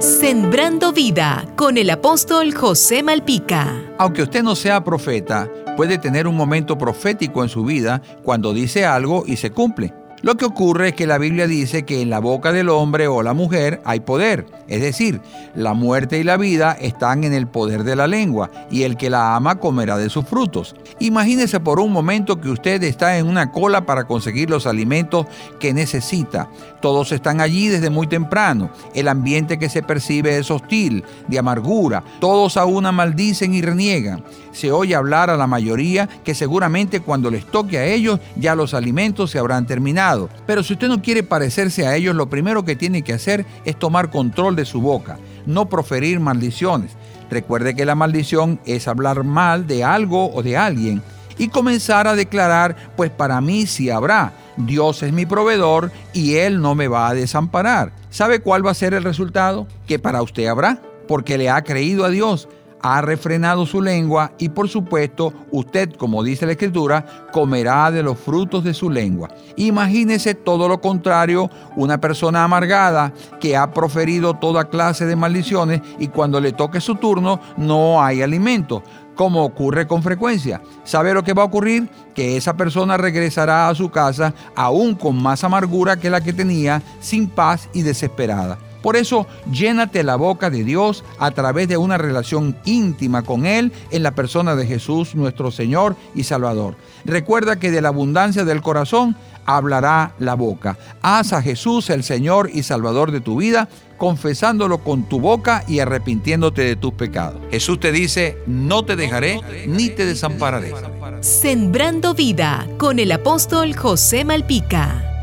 Sembrando vida con el apóstol José Malpica. Aunque usted no sea profeta, puede tener un momento profético en su vida cuando dice algo y se cumple. Lo que ocurre es que la Biblia dice que en la boca del hombre o la mujer hay poder, es decir, la muerte y la vida están en el poder de la lengua y el que la ama comerá de sus frutos. Imagínese por un momento que usted está en una cola para conseguir los alimentos que necesita. Todos están allí desde muy temprano. El ambiente que se percibe es hostil, de amargura. Todos a una maldicen y reniegan. Se oye hablar a la mayoría que seguramente cuando les toque a ellos ya los alimentos se habrán terminado pero si usted no quiere parecerse a ellos, lo primero que tiene que hacer es tomar control de su boca, no proferir maldiciones. Recuerde que la maldición es hablar mal de algo o de alguien y comenzar a declarar, pues para mí sí habrá. Dios es mi proveedor y Él no me va a desamparar. ¿Sabe cuál va a ser el resultado? Que para usted habrá, porque le ha creído a Dios ha refrenado su lengua y por supuesto usted, como dice la escritura, comerá de los frutos de su lengua. Imagínese todo lo contrario, una persona amargada que ha proferido toda clase de maldiciones y cuando le toque su turno no hay alimento como ocurre con frecuencia. ¿Sabe lo que va a ocurrir? Que esa persona regresará a su casa aún con más amargura que la que tenía, sin paz y desesperada. Por eso, llénate la boca de Dios a través de una relación íntima con Él en la persona de Jesús, nuestro Señor y Salvador. Recuerda que de la abundancia del corazón hablará la boca. Haz a Jesús el Señor y Salvador de tu vida, confesándolo con tu boca y arrepintiéndote de tus pecados. Jesús te dice, no te dejaré ni te desampararé. Sembrando vida con el apóstol José Malpica.